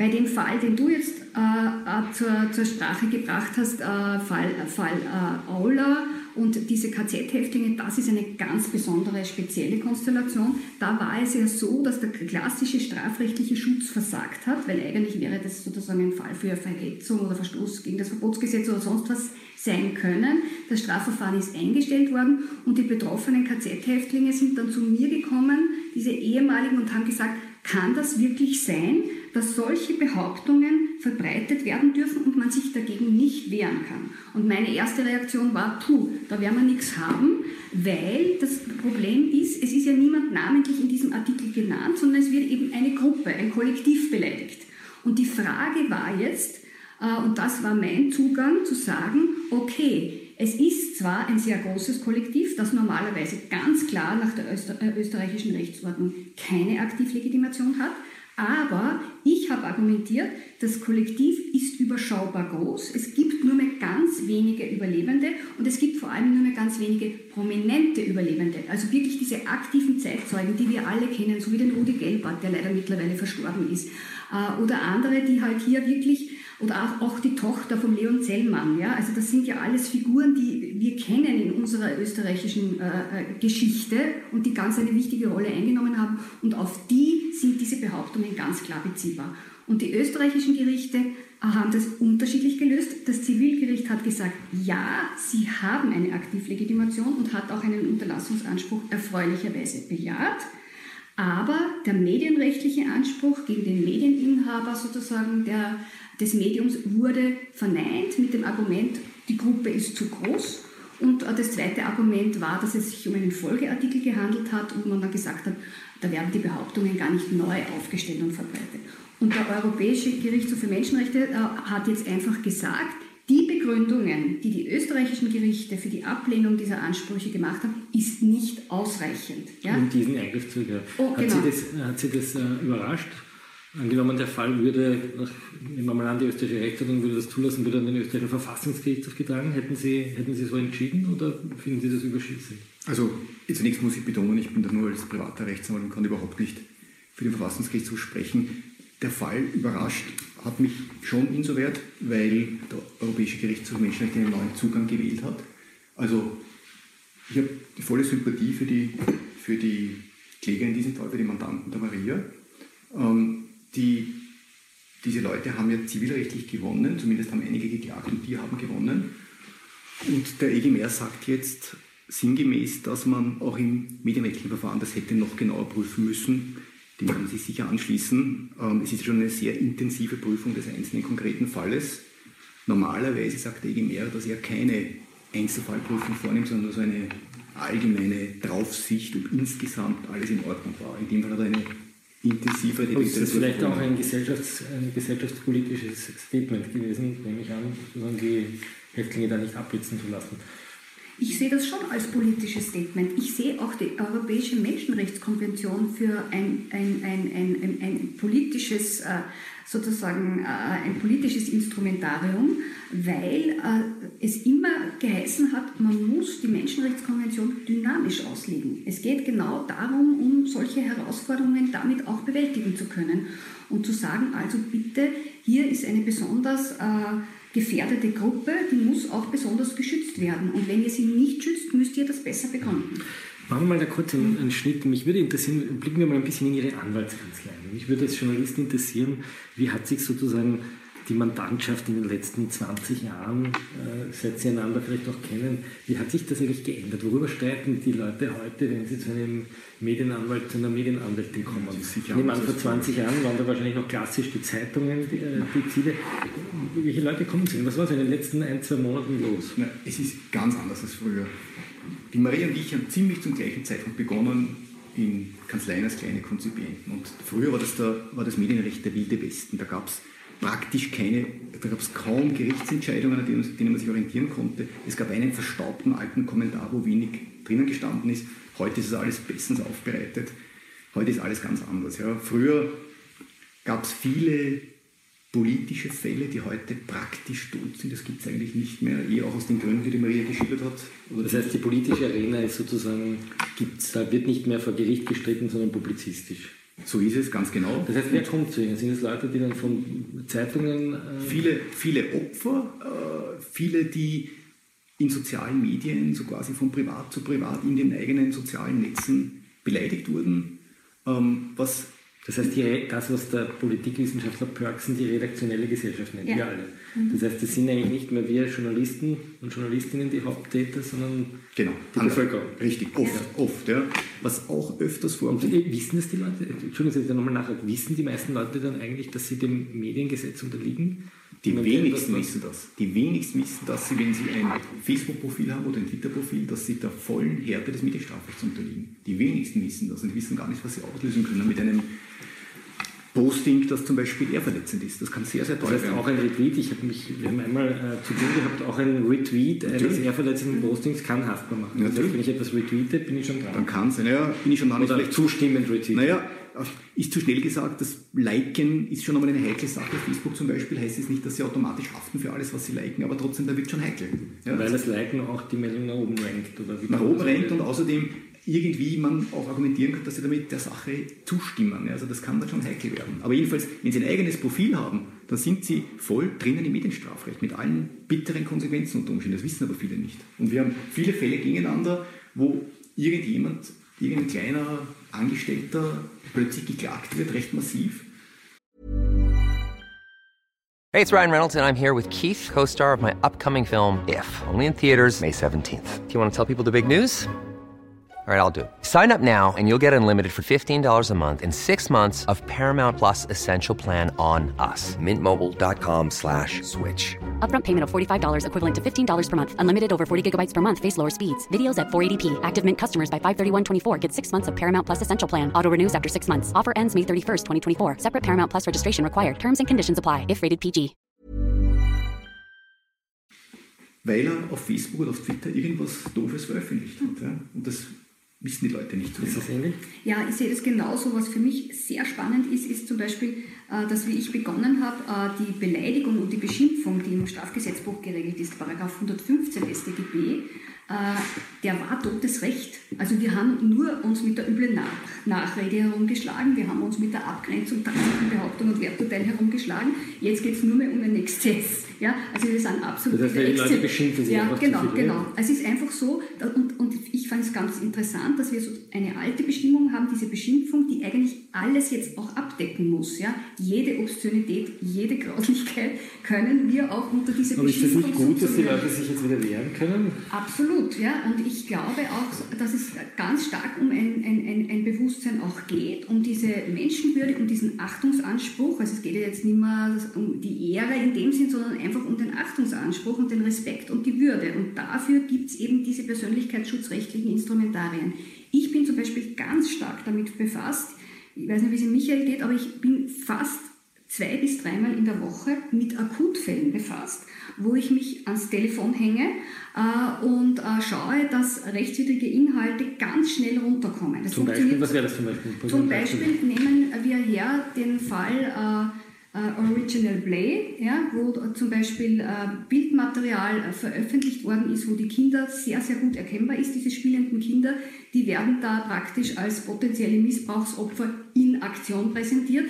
Speaker 3: Bei dem Fall, den du jetzt äh, äh, zur, zur Sprache gebracht hast, äh, Fall, Fall äh, Aula Und diese KZ-Häftlinge, das ist eine ganz besondere, spezielle Konstellation. Da war es ja so, dass der klassische strafrechtliche Schutz versagt hat, weil eigentlich wäre das sozusagen ein Fall für Verhetzung oder Verstoß gegen das Verbotsgesetz oder sonst was sein können. Das Strafverfahren ist eingestellt worden und die betroffenen KZ-Häftlinge sind dann zu mir gekommen, diese ehemaligen, und haben gesagt, kann das wirklich sein, dass solche Behauptungen verbreitet werden dürfen und man sich dagegen nicht wehren kann. Und meine erste Reaktion war, puh, da werden wir nichts haben, weil das Problem ist, es ist ja niemand namentlich in diesem Artikel genannt, sondern es wird eben eine Gruppe, ein Kollektiv beleidigt. Und die Frage war jetzt, äh, und das war mein Zugang, zu sagen, okay, es ist zwar ein sehr großes Kollektiv, das normalerweise ganz klar nach der äh, österreichischen Rechtsordnung keine Aktivlegitimation hat, aber ich habe argumentiert, das Kollektiv ist überschaubar groß. Es gibt nur mehr ganz wenige Überlebende und es gibt vor allem nur mehr ganz wenige prominente Überlebende. Also wirklich diese aktiven Zeitzeugen, die wir alle kennen, so wie den Rudi Gelbart, der leider mittlerweile verstorben ist. Äh, oder andere, die halt hier wirklich oder auch, die Tochter von Leon Zellmann. Ja? Also das sind ja alles Figuren, die wir kennen in unserer österreichischen äh, äh, Geschichte und die ganz eine wichtige Rolle eingenommen haben. Und auf die sind diese Behauptungen ganz klar beziehbar. Und die österreichischen Gerichte haben das unterschiedlich gelöst. Das Zivilgericht hat gesagt, ja, sie haben eine Aktivlegitimation und hat auch einen Unterlassungsanspruch erfreulicherweise bejaht. Aber der medienrechtliche Anspruch gegen den Medieninhaber sozusagen der des Mediums wurde verneint mit dem Argument, die Gruppe ist zu groß. Und das zweite Argument war, dass es sich um einen Folgeartikel gehandelt hat und man dann gesagt hat, da werden die Behauptungen gar nicht neu aufgestellt und verbreitet. Und der Europäische Gerichtshof für Menschenrechte äh, hat jetzt einfach gesagt, die Begründungen, die die österreichischen Gerichte für die Ablehnung dieser Ansprüche gemacht haben, ist nicht ausreichend.
Speaker 2: Ja? Um diesen Eingriff zu ja. oh, hat, genau. sie das, hat Sie das äh, überrascht? Angenommen, der Fall würde, nehmen wir mal an, die österreichische Rechtsordnung würde das zulassen, würde an den österreichischen Verfassungsgerichtshof getragen. Hätten Sie, hätten Sie so entschieden oder finden Sie das überschießend?
Speaker 4: Also, zunächst muss ich betonen, ich bin da nur als privater Rechtsanwalt und kann überhaupt nicht für den Verfassungsgerichtshof sprechen. Der Fall überrascht hat mich schon insoweit, weil der Europäische Gerichtshof Menschenrechte einen neuen Zugang gewählt hat. Also, ich habe die volle Sympathie für die, für die Kläger in diesem Fall, für die Mandanten der Maria. Ähm, die, diese Leute haben ja zivilrechtlich gewonnen, zumindest haben einige geklagt und die haben gewonnen. Und der EGMR sagt jetzt sinngemäß, dass man auch im medienrechtlichen Verfahren das hätte noch genauer prüfen müssen. Dem kann man sich sicher anschließen. Ähm, es ist schon eine sehr intensive Prüfung des einzelnen konkreten Falles. Normalerweise sagt der EGMR, dass er keine Einzelfallprüfung vornimmt, sondern nur so eine allgemeine Draufsicht, ob insgesamt alles in Ordnung war. In dem Fall hat er eine intensiver
Speaker 2: die Das ist vielleicht auch ein, Gesellschafts-, ein gesellschaftspolitisches Statement gewesen, nehme ich an, die Häftlinge da nicht abblitzen zu lassen.
Speaker 3: Ich sehe das schon als politisches Statement. Ich sehe auch die Europäische Menschenrechtskonvention für ein, ein, ein, ein, ein politisches, äh, sozusagen äh, ein politisches Instrumentarium, weil äh, es immer geheißen hat, man muss die Menschenrechtskonvention dynamisch auslegen. Es geht genau darum, um solche Herausforderungen damit auch bewältigen zu können und zu sagen, also bitte, hier ist eine besonders gefährdete Gruppe, die muss auch besonders geschützt werden. Und wenn ihr sie nicht schützt, müsst ihr das besser begründen.
Speaker 2: Machen wir mal da kurz einen, einen, Schnitt. Mich würde interessieren, blicken wir mal ein bisschen in Ihre Anwaltskanzlei. Mich würde als Journalist interessieren, wie hat sich sozusagen die Mandantschaft in den letzten 20 Jahren, äh, seit Sie einander vielleicht auch kennen, wie hat sich das eigentlich geändert? Worüber streiten die Leute heute, wenn sie zu einem Medienanwalt, zu einer Medienanwältin kommen? Ich nehme an, vor 20 Jahren waren da wahrscheinlich noch klassisch die Zeitungen die, äh, die Ziele. Welche Leute kommen zu Ihnen? Was war so in den letzten ein, zwei Monaten los?
Speaker 4: Na, es ist ganz anders als früher. Die Maria und ich haben ziemlich zum gleichen Zeitpunkt begonnen, in Kanzleien als kleine Konzipienten. Und früher war das, der, war das Medienrecht der wilde Westen. Da gab es praktisch keine, da gab es kaum Gerichtsentscheidungen, an denen, denen, man sich orientieren konnte. Es gab einen verstaubten alten Kommentar, wo wenig drinnen gestanden ist. Heute ist es alles bestens aufbereitet. Heute ist alles ganz anders. Ja. Früher gab es viele politische Fälle, die heute praktisch tot sind. Das gibt es eigentlich nicht mehr, eher auch aus den Gründen, die die Maria geschildert hat.
Speaker 2: Oder das heißt, die politische Arena ist sozusagen, gibt's, da wird nicht mehr vor Gericht gestritten, sondern publizistisch.
Speaker 4: So ist es, ganz genau.
Speaker 2: Das heißt, wer kommt zu Ihnen? Sind es Leute, die dann von Zeitungen...
Speaker 4: Äh viele, viele Opfer, äh, viele, die in sozialen Medien, so quasi von privat zu privat in den eigenen sozialen Netzen beleidigt wurden, ähm, was
Speaker 2: das heißt, die, das, was der Politikwissenschaftler Pörksen die redaktionelle Gesellschaft nennt, ja. wir alle. Mhm. Das heißt, es sind eigentlich nicht mehr wir Journalisten und Journalistinnen die Haupttäter, sondern
Speaker 4: genau, die Bevölkerung. Richtig, oft, ja. oft. Ja. Was auch öfters vorkommt. Und
Speaker 2: wissen das die Leute, Entschuldigung, dass ich da nochmal nachfrage, wissen die meisten Leute dann eigentlich, dass sie dem Mediengesetz unterliegen?
Speaker 4: Die wenigsten wissen das. Die wenigsten wissen, dass sie, wenn sie ein Facebook-Profil haben oder ein Twitter-Profil, dass sie der vollen Härte des Medienstrafrechts unterliegen. Die wenigsten wissen das und wissen gar nicht, was sie auslösen können mit einem Posting, das zum Beispiel eher verletzend ist. Das kann sehr, sehr teuer
Speaker 2: das heißt, auch ein Retweet, ich habe mich, wir haben einmal äh, zu tun gehabt, auch ein Retweet eines eher verletzenden Postings kann haftbar machen.
Speaker 4: Das heißt,
Speaker 2: wenn ich etwas retweete, bin ich schon dran.
Speaker 4: Dann kann es, naja, bin ich schon dran.
Speaker 2: Oder vielleicht zustimmend retweeten.
Speaker 4: Naja, ist zu schnell gesagt, das Liken ist schon einmal eine heikle Sache. Facebook zum Beispiel heißt es nicht, dass sie automatisch haften für alles, was sie liken, aber trotzdem, da wird schon heikel.
Speaker 2: Ja, Weil das Liken auch die Meldung nach oben rankt.
Speaker 4: Oder nach oben rankt und außerdem irgendwie man auch argumentieren kann, dass sie damit der Sache zustimmen. Also das kann dann schon heikel werden. Aber jedenfalls, wenn sie ein eigenes Profil haben, dann sind sie voll drinnen im Medienstrafrecht mit allen bitteren Konsequenzen unter Umständen. Das wissen aber viele nicht. Und wir haben viele Fälle gegeneinander, wo irgendjemand, irgendein kleiner Angestellter plötzlich geklagt wird, recht massiv.
Speaker 5: Hey, it's Ryan Reynolds and I'm here with Keith, co-star of my upcoming film If, only in theaters May 17th. Do you want to tell people the big news? All right, I'll do it. Sign up now and you'll get unlimited for $15 a month in six months of Paramount Plus Essential Plan on us. Mintmobile.com slash switch.
Speaker 6: Upfront payment of $45 equivalent to $15 per month. Unlimited over 40 gigabytes per month. Face lower speeds. Videos at 480p. Active Mint customers by 531.24 get six months of Paramount Plus Essential Plan. Auto renews after six months. Offer ends May 31st, 2024. Separate Paramount Plus registration required. Terms and conditions apply if rated PG.
Speaker 4: Weil er auf Facebook oder auf Twitter irgendwas Doofes veröffentlicht hat. Ja? Und das wissen die Leute nicht so
Speaker 2: Ist das ähnlich?
Speaker 3: Ja, ich sehe das genauso. Was für mich sehr spannend ist, ist zum Beispiel, äh, dass wie ich begonnen habe, äh, die Beleidigung und die Beschimpfung, die im Strafgesetzbuch geregelt ist, Paragraph 115 StGB, der war totes Recht. Also wir haben nur uns mit der üblen Nach Nachrede herumgeschlagen, wir haben uns mit der Abgrenzung, tatsächlichen Behauptung und Werturteil herumgeschlagen. Jetzt geht es nur mehr um einen Exzess. Ja? Also wir sind absolut
Speaker 2: das heißt, die Leute beschimpfen sich
Speaker 3: ja, genau, genau. Also es ist einfach so, und, und ich fand es ganz interessant, dass wir so eine alte Bestimmung haben, diese Beschimpfung, die eigentlich alles jetzt auch abdecken muss. Ja? Jede Obszönität, jede Grauslichkeit können wir auch unter diese
Speaker 2: Aber Beschimpfung... Aber ist das nicht gut, dass die Leute sich jetzt wieder wehren können?
Speaker 3: Absolut. Absolut, ja. Und ich glaube auch, dass es ganz stark um ein, ein, ein, Bewusstsein auch geht, um diese Menschenwürde, um diesen Achtungsanspruch. Also es geht ja jetzt nicht mehr um die Ehre in dem Sinn, sondern einfach um den Achtungsanspruch und den Respekt und die Würde. Und dafür gibt es eben diese persönlichkeitsschutzrechtlichen Instrumentarien. Ich bin zum Beispiel ganz stark damit befasst, ich weiß nicht, wie es in Michael geht, aber ich bin fast zwei bis dreimal in der Woche mit Akutfällen befasst, wo ich mich ans Telefon hänge äh, und äh, schaue, dass rechtswidrige Inhalte ganz schnell runterkommen.
Speaker 2: Das zum Beispiel, was wäre das zum Beispiel?
Speaker 3: Zum Beispiel nehmen wir her den Fall äh, äh Original Play, ja, wo zum Beispiel äh, Bildmaterial äh, veröffentlicht worden ist, wo die Kinder sehr, sehr gut erkennbar ist, diese spielenden Kinder, die werden da praktisch als potenzielle Missbrauchsopfer in Aktion präsentiert.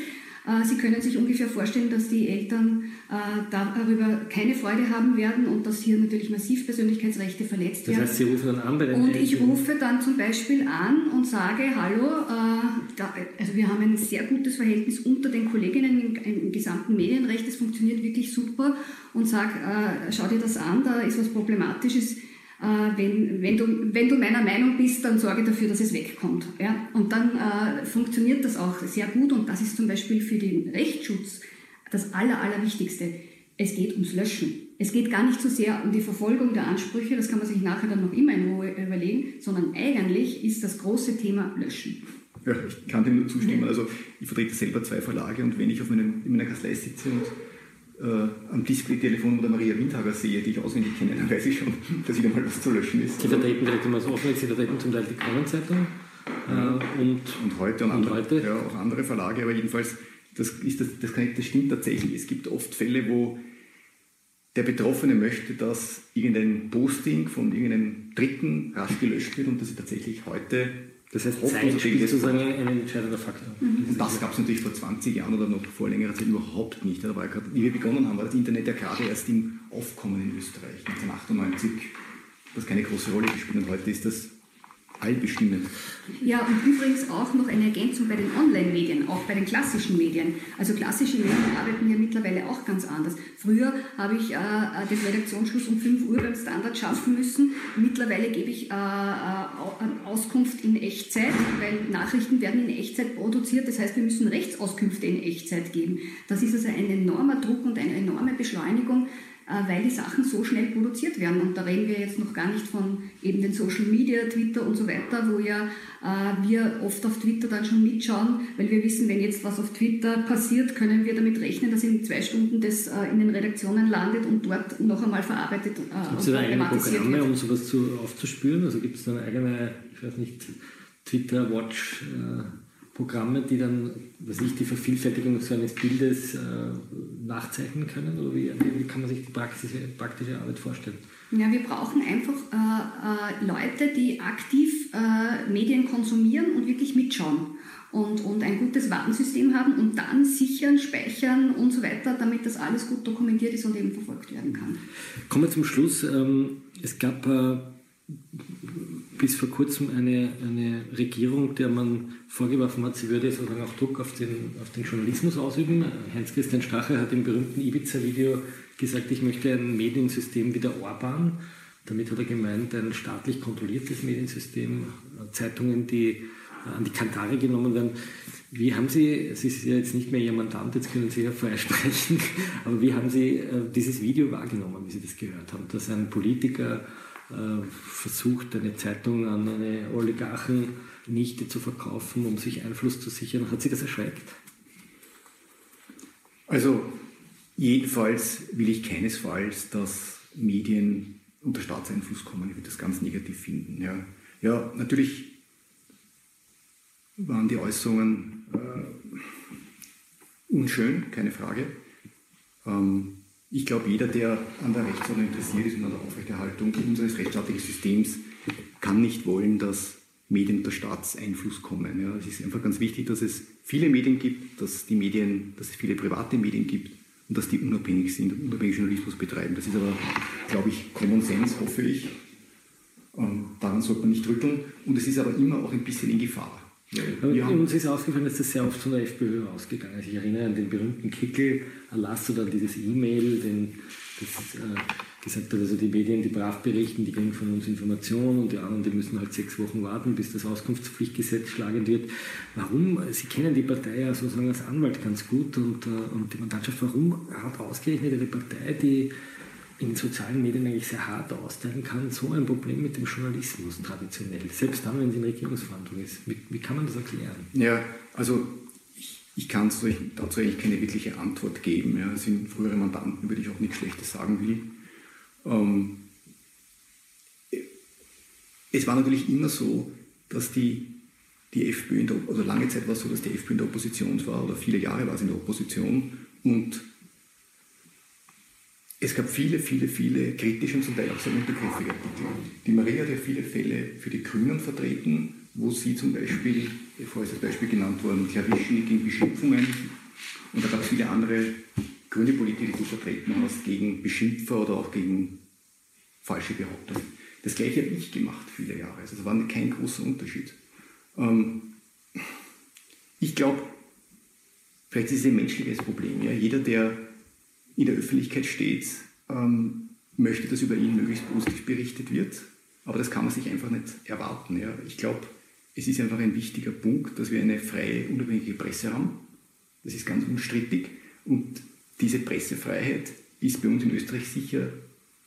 Speaker 3: Äh, Sie können sich ungefähr vorstellen, dass die Eltern äh, darüber keine Freude haben werden und dass hier natürlich massiv Persönlichkeitsrechte verletzt werden.
Speaker 2: Das heißt, Sie rufen dann an bei den
Speaker 3: Und ich rufe dann zum Beispiel an und sage, hallo, äh, also wir haben ein sehr gutes Verhältnis unter den Kolleginnen im, gesamten Medienrecht, das funktioniert wirklich super. Und sage, schau dir das an, da ist was Problematisches äh, wenn, wenn, du, wenn du meiner Meinung bist, dann sorge dafür, dass es wegkommt. Ja? Und dann äh, funktioniert das auch sehr gut und das ist zum Beispiel für den Rechtsschutz das Aller, Allerwichtigste. Es geht ums Löschen. Es geht gar nicht so sehr um die Verfolgung der Ansprüche, das kann man sich nachher dann noch immer in Ruhe überlegen, sondern eigentlich ist das große Thema Löschen.
Speaker 4: Ja, ich kann dem nur zustimmen. Also ich vertrete selber zwei Verlage und wenn ich auf meinen, in meiner Kanzlei sitze und äh, am Display-Telefon der Maria Windhager sehe, die ich auswendig kenne, dann weiß ich schon, dass wieder mal was zu löschen ist.
Speaker 2: Sie vertreten direkt immer so offen, Sie vertreten zum Teil die Kronenzeitung
Speaker 4: äh, und, und heute und, und andere, heute. Ja, auch andere Verlage, aber jedenfalls, das, ist das, das, kann, das stimmt tatsächlich. Es gibt oft Fälle, wo der Betroffene möchte, dass irgendein Posting von irgendeinem Dritten rasch gelöscht wird und das ist tatsächlich heute
Speaker 2: das heißt, Zeit spielt sozusagen ein entscheidender Faktor.
Speaker 4: Mhm. Und das gab es natürlich vor 20 Jahren oder noch vor längerer Zeit überhaupt nicht. Da war grad, wie wir begonnen haben, war das Internet ja gerade erst im Aufkommen in Österreich. 1998 das keine große Rolle gespielt und heute ist das allbestimmend.
Speaker 3: Ja, und übrigens auch noch eine Ergänzung bei den Online-Medien, auch bei den klassischen Medien. Also klassische Medien arbeiten ja mittlerweile auch ganz anders. Früher habe ich äh, den Redaktionsschluss um 5 Uhr beim Standard schaffen müssen. Mittlerweile gebe ich äh, äh, Auskunft in Echtzeit, weil Nachrichten werden in Echtzeit produziert. Das heißt, wir müssen Rechtsauskünfte in Echtzeit geben. Das ist also ein enormer Druck und eine enorme Beschleunigung äh, weil die Sachen so schnell produziert werden. Und da reden wir jetzt noch gar nicht von eben den Social Media, Twitter und so weiter, wo ja äh, wir oft auf Twitter dann schon mitschauen, weil wir wissen, wenn jetzt was auf Twitter passiert, können wir damit rechnen, dass in zwei Stunden das äh, in den Redaktionen landet und dort noch einmal verarbeitet äh,
Speaker 2: Gibt es da eigene Programme, wird. um sowas zu, aufzuspüren? Also gibt es da eine eigene, ich weiß nicht, Twitter-Watch? Äh Programme, die dann, was ich, die Vervielfältigung so eines Bildes äh, nachzeichnen können? Oder wie, wie, kann man sich die praktische, praktische Arbeit vorstellen?
Speaker 3: Ja, wir brauchen einfach äh, äh, Leute, die aktiv äh, Medien konsumieren und wirklich mitschauen. Und, und ein gutes Warnsystem haben und dann sichern, speichern und so weiter, damit das alles gut dokumentiert ist und eben verfolgt werden kann.
Speaker 2: Kommen wir zum Schluss. Ähm, es gab äh, bis vor kurzem eine, eine Regierung, der man vorgeworfen hat, sie würde sozusagen auch Druck auf den, auf den Journalismus ausüben. Heinz-Christian Strache hat im berühmten Ibiza-Video gesagt, ich möchte ein Mediensystem wie der Orban. Damit hat er gemeint, ein staatlich kontrolliertes Mediensystem, Zeitungen, die an die Kantare genommen werden. Wie haben Sie, es ist ja jetzt nicht mehr Ihr Mandant, jetzt können Sie ja freisprechen, aber wie haben Sie äh, dieses Video wahrgenommen, wie Sie das gehört haben, dass ein Politiker versucht, eine Zeitung an eine Oligarchennichte zu verkaufen, um sich Einfluss zu sichern. Hat Sie das erschreckt?
Speaker 4: Also jedenfalls will ich keinesfalls, dass Medien unter Staatseinfluss kommen. Ich würde das ganz negativ finden. Ja, ja natürlich waren die Äußerungen äh, unschön, keine Frage. Ähm, ich glaube, jeder, der an der Rechtsordnung interessiert ist und an der Aufrechterhaltung unseres rechtsstaatlichen Systems, kann nicht wollen, dass Medien unter Staatseinfluss kommen. Ja, es ist einfach ganz wichtig, dass es viele Medien gibt, dass, die Medien, dass es viele private Medien gibt und dass die unabhängig sind und unabhängig Journalismus betreiben. Das ist aber, glaube ich, Common Sense, hoffe ich. Ähm, daran sollte man nicht rütteln. Und es ist aber immer auch ein bisschen in Gefahr.
Speaker 2: Ja. Uns ist aufgefallen, dass das sehr oft von der FPÖ ausgegangen ist. Ich erinnere an den berühmten Kickel-Erlass oder dieses E-Mail, das, äh, gesagt hat, also die Medien, die brav berichten, die kriegen von uns Informationen und die anderen, die müssen halt sechs Wochen warten, bis das Auskunftspflichtgesetz schlagend wird. Warum, Sie kennen die Partei ja sozusagen als Anwalt ganz gut und, äh, und die Mandantschaft, warum hat ausgerechnet eine Partei, die in sozialen Medien eigentlich sehr hart austeilen kann, so ein Problem mit dem Journalismus traditionell, selbst dann, wenn es in Regierungsverhandlungen ist. Wie, wie, kann man das erklären?
Speaker 4: Ja, also ich, ich kann dazu eigentlich keine wirkliche Antwort geben. Ja. Es sind frühere Mandanten, würde ich auch nichts Schlechtes sagen will. Ähm, es war natürlich immer so, dass die, die FPÖ, in der, also lange Zeit war es so, dass die FPÖ in der Opposition war, oder viele Jahre war es in der Opposition und es gab viele, viele, viele kritische und zum Teil auch sehr untergriffige Artikel. Die Maria hat ja viele Fälle für die Grünen vertreten, wo sie zum Beispiel, vorher ist das Beispiel genannt worden, Klavischnik gegen Beschimpfungen und da gab es viele andere grüne Politiker, die du vertreten hast, gegen Beschimpfer oder auch gegen falsche Behauptungen. Das gleiche habe ich gemacht viele Jahre. Also es war kein großer Unterschied. Ähm, ich glaube, vielleicht ist es ein menschliches Problem. Ja? Jeder, der in der Öffentlichkeit steht, ähm, möchte, dass über ihn möglichst positiv berichtet wird. Aber das kann man sich einfach nicht erwarten. Ja. Ich glaube, es ist einfach ein wichtiger Punkt, dass wir eine freie, unabhängige Presse haben. Das ist ganz unstrittig. Und diese Pressefreiheit ist bei uns in Österreich sicher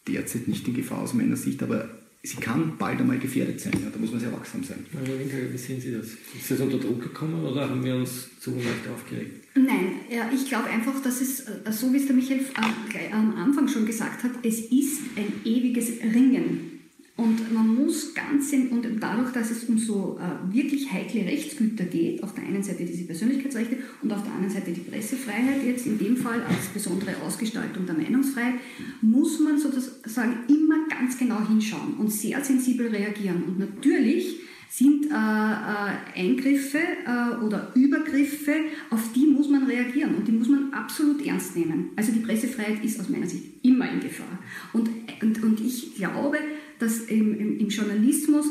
Speaker 4: derzeit nicht in Gefahr aus meiner Sicht, aber sie kann bald einmal gefährdet sein. Ja. Da muss man sehr wachsam sein.
Speaker 2: Herr Winkel, wie sehen Sie das? Ist das unter Druck gekommen oder haben wir uns zu Unrecht aufgeregt?
Speaker 3: Nein, ja, ich glaube einfach, dass es, äh, so wie es der Michael äh, am Anfang schon gesagt hat, es ist ein ewiges Ringen. Und man muss ganz, und dadurch, dass es um so äh, wirklich heikle Rechtsgüter geht, auf der einen Seite diese Persönlichkeitsrechte und auf der anderen Seite die Pressefreiheit, jetzt in dem Fall als besondere Ausgestaltung der Meinungsfreiheit, muss man sozusagen immer ganz genau hinschauen und sehr sensibel reagieren. Und natürlich sind äh, äh, Eingriffe äh, oder Übergriffe, auf die muss man reagieren und die muss man absolut ernst nehmen. Also die Pressefreiheit ist aus meiner Sicht immer in Gefahr. Und, und, und ich glaube, dass im, im, im Journalismus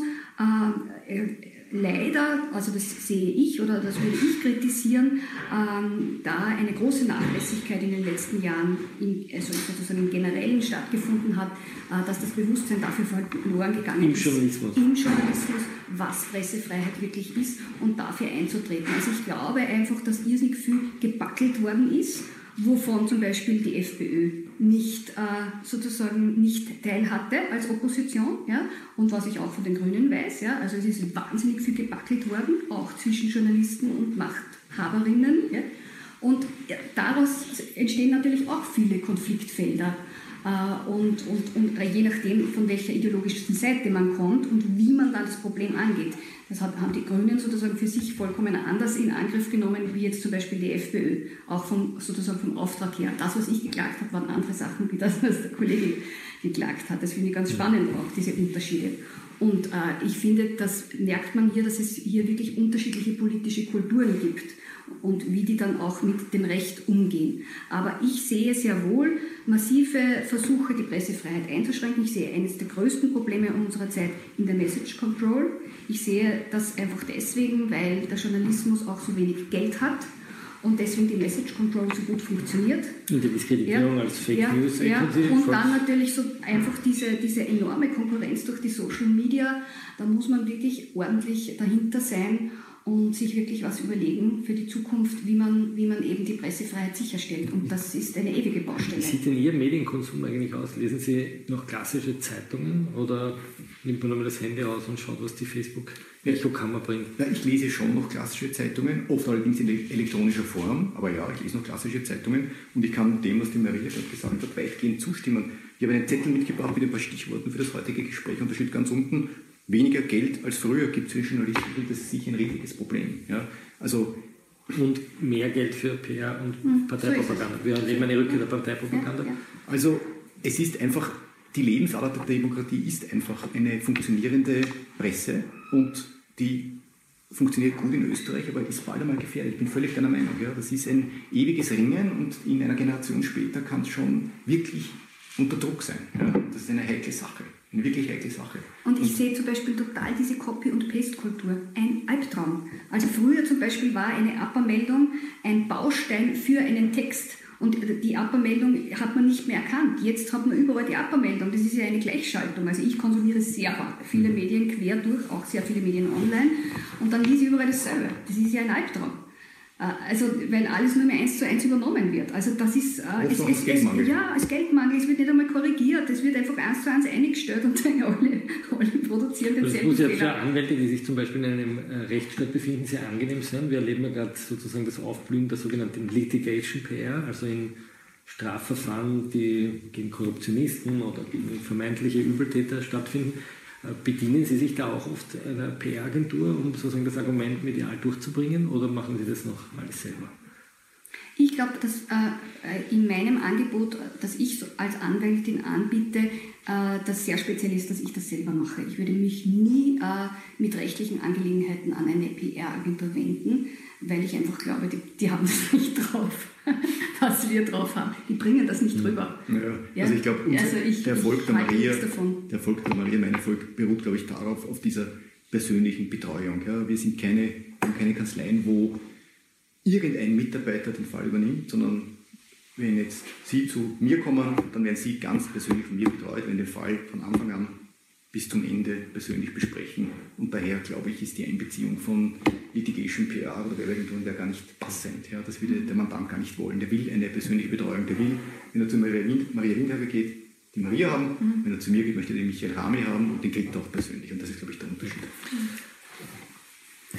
Speaker 3: äh, leider, also das sehe ich oder das würde ich kritisieren, ähm, da eine große Nachlässigkeit in den letzten Jahren in, also sozusagen im Generellen stattgefunden hat, äh, dass das Bewusstsein dafür verloren gegangen
Speaker 2: Im
Speaker 3: ist.
Speaker 2: Journalismus.
Speaker 3: Im Journalismus, was Pressefreiheit wirklich ist und dafür einzutreten. Also ich glaube einfach, dass irrsinnig viel gebackelt worden ist wovon zum Beispiel die FPÖ nicht äh, sozusagen nicht teil hatte als Opposition, ja, und was ich auch von den Grünen weiß, ja, also es ist wahnsinnig viel gebackelt worden, auch zwischen Journalisten und Machthaberinnen, ja, und daraus entstehen natürlich auch viele Konfliktfelder. Äh, und, und, und je nachdem, von welcher ideologischen Seite man kommt und wie man dann das Problem angeht. Das haben die Grünen sozusagen für sich vollkommen anders in Angriff genommen, wie jetzt zum Beispiel die FPÖ, auch vom, sozusagen vom Auftrag her. Das, was ich geklagt habe, waren andere Sachen, wie das, was der Kollege geklagt hat. Das finde ich ganz spannend auch, diese Unterschiede. Und äh, ich finde, das merkt man hier, dass es hier wirklich unterschiedliche politische Kulturen gibt und wie die dann auch mit dem Recht umgehen. Aber ich sehe sehr wohl massive Versuche, die Pressefreiheit einzuschränken. Ich sehe eines der größten Probleme unserer Zeit in der Message Control. Ich sehe das einfach deswegen, weil der Journalismus auch so wenig Geld hat und deswegen die Message Control so gut funktioniert.
Speaker 2: Und die Diskreditierung
Speaker 3: Ja,
Speaker 2: als Fake
Speaker 3: ja,
Speaker 2: News.
Speaker 3: Ja. Und dann natürlich so einfach diese, diese enorme Konkurrenz durch die Social Media. Da muss man wirklich ordentlich dahinter sein und sich wirklich was überlegen für die Zukunft, wie man, wie man eben die Pressefreiheit sicherstellt. Und das ist eine ewige
Speaker 2: Wie
Speaker 3: Baustelle.
Speaker 2: sieht denn Ihr Medienkonsum eigentlich aus? Lesen Sie noch klassische Zeitungen oder nimmt man nochmal das Handy raus und schaut, was die Facebook-Echokammer bringt?
Speaker 4: Ja, ich lese schon noch klassische Zeitungen, oft allerdings in ele- elektronischer Form, aber ja, ich lese noch klassische Zeitungen und ich kann dem, was die Maria gerade gesagt hat, weitgehend zustimmen. Ich habe einen Zettel mitgebracht mit ein paar Stichworten für das heutige Gespräch und da steht ganz unten, weniger Geld als früher gibt es für Journalistik und das ist sicher ein richtiges Problem. Ja? Also
Speaker 2: Und mehr Geld für PR und
Speaker 3: Hm,
Speaker 2: Parteipropaganda. Wir erleben eine Rückkehr der Parteipropaganda.
Speaker 3: Ja, ja.
Speaker 4: Also es ist einfach, die Lebensader der Demokratie ist einfach eine funktionierende Presse und die funktioniert gut in Österreich, aber ist bald einmal gefährdet. Ich bin völlig deiner Meinung. Ja. Das ist ein ewiges Ringen und in einer Generation später kann es schon wirklich unter Druck sein. Ja. Das ist eine heikle Sache, eine wirklich heikle Sache.
Speaker 3: Und ich sehe zum Beispiel total diese Copy- und Paste-Kultur. Ein Albtraum. Also früher zum Beispiel war eine Upper-Meldung ein Baustein für einen Text. Und die Upper-Meldung hat man nicht mehr erkannt. Jetzt hat man überall die Upper-Meldung. Das ist ja eine Gleichschaltung. Also ich konsumiere sehr viele Medien quer durch, auch sehr viele Medien online. Und dann lese ich überall dasselbe. Das ist ja ein Albtraum. Äh, Also, weil alles nur mehr eins zu eins übernommen wird. Also, das ist. äh,
Speaker 4: Oft auch aus Geldmangel.
Speaker 3: ja, als Geldmangel. Es wird nicht einmal korrigiert. Es wird einfach eins zu eins eingestellt und dann alle, alle produzieren
Speaker 2: Das
Speaker 3: denselben
Speaker 2: muss ja für. Anwälte, die sich zum Beispiel in einem äh, Rechtsstaat befinden, sehr angenehm sein. Wir erleben ja gerade sozusagen das Aufblühen der sogenannten Litigation PR, also in Strafverfahren, die gegen Korruptionisten oder gegen vermeintliche Übeltäter stattfinden. Äh, Bedienen Sie sich da auch oft einer PR-Agentur, um sozusagen das Argument medial durchzubringen, oder machen Sie das noch alles selber?
Speaker 3: Ich glaube, dass äh, in meinem Angebot, das ich als Anwältin anbiete, äh, das sehr speziell ist, dass ich das selber mache. Ich würde mich nie äh, mit rechtlichen Angelegenheiten an eine PR-Agentur wenden, weil ich einfach glaube, die, die haben das nicht drauf, was wir drauf haben. Die bringen das nicht rüber.
Speaker 4: Ja,
Speaker 3: Ja,
Speaker 4: also ich glaube,
Speaker 3: also
Speaker 4: der Erfolg der Maria, der Erfolg der Maria, mein Erfolg beruht, glaube ich, darauf, auf dieser persönlichen Betreuung. Ja. Wir sind keine, keine Kanzleien, wo irgendein Mitarbeiter den Fall übernimmt, sondern wenn jetzt Sie zu mir kommen, dann werden Sie ganz persönlich von mir betreut, wenn den Fall von Anfang an bis zum Ende persönlich besprechen. Und daher, glaube ich, ist die Einbeziehung von Litigation PR oder Werbeagenturen da gar nicht passend. Ja, das würde der Mandant gar nicht wollen. Der will eine persönliche Betreuung. Der will, wenn er zu Maria, Wind, Maria geht, die Maria haben. Wenn er zu mir geht, möchte er den Michael Rami haben und den kriegt er auch persönlich. Und das ist, glaube ich, der Unterschied.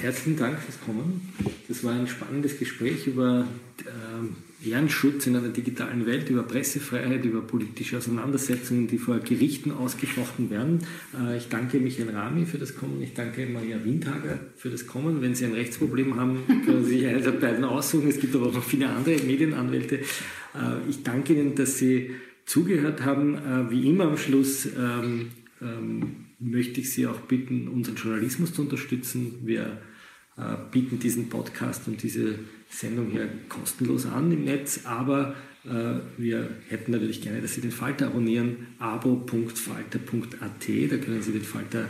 Speaker 2: Herzlichen Dank fürs Kommen. Das war ein spannendes Gespräch über äh, Ehrenschutz in einer digitalen Welt, über Pressefreiheit, über politische Auseinandersetzungen, die vor Gerichten ausgefochten werden. Äh, ich danke Michael Rami für das Kommen. Ich danke Maria Windhager für das Kommen. Wenn Sie ein Rechtsproblem haben, können Sie sich eine der beiden aussuchen. Es gibt aber auch noch viele andere Medienanwälte. Äh, ich danke Ihnen, dass Sie zugehört haben. Äh, wie immer am Schluss ähm, ähm, möchte ich Sie auch bitten, unseren Journalismus zu unterstützen. Wir bieten diesen Podcast und diese Sendung hier kostenlos an im Netz, aber Äh, wir hätten natürlich gerne, dass Sie den Falter abonnieren. abo.falter.at, da können Sie den Falter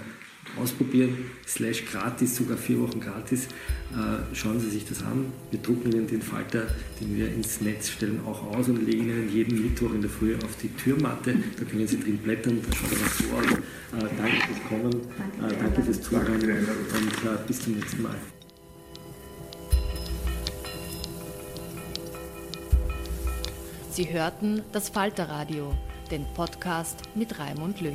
Speaker 2: ausprobieren. Slash gratis, sogar vier Wochen gratis. Äh, schauen Sie sich das an. Wir drucken Ihnen den Falter, den wir ins Netz stellen, auch aus und legen Ihnen jeden Mittwoch in der Früh auf die Türmatte. Da können Sie drin blättern. Da schaut er so aus. Äh, danke fürs Kommen. Danke, danke fürs Zuhören und bis zum nächsten Mal.
Speaker 1: Sie hörten das Falterradio, den Podcast mit Raimund Löw.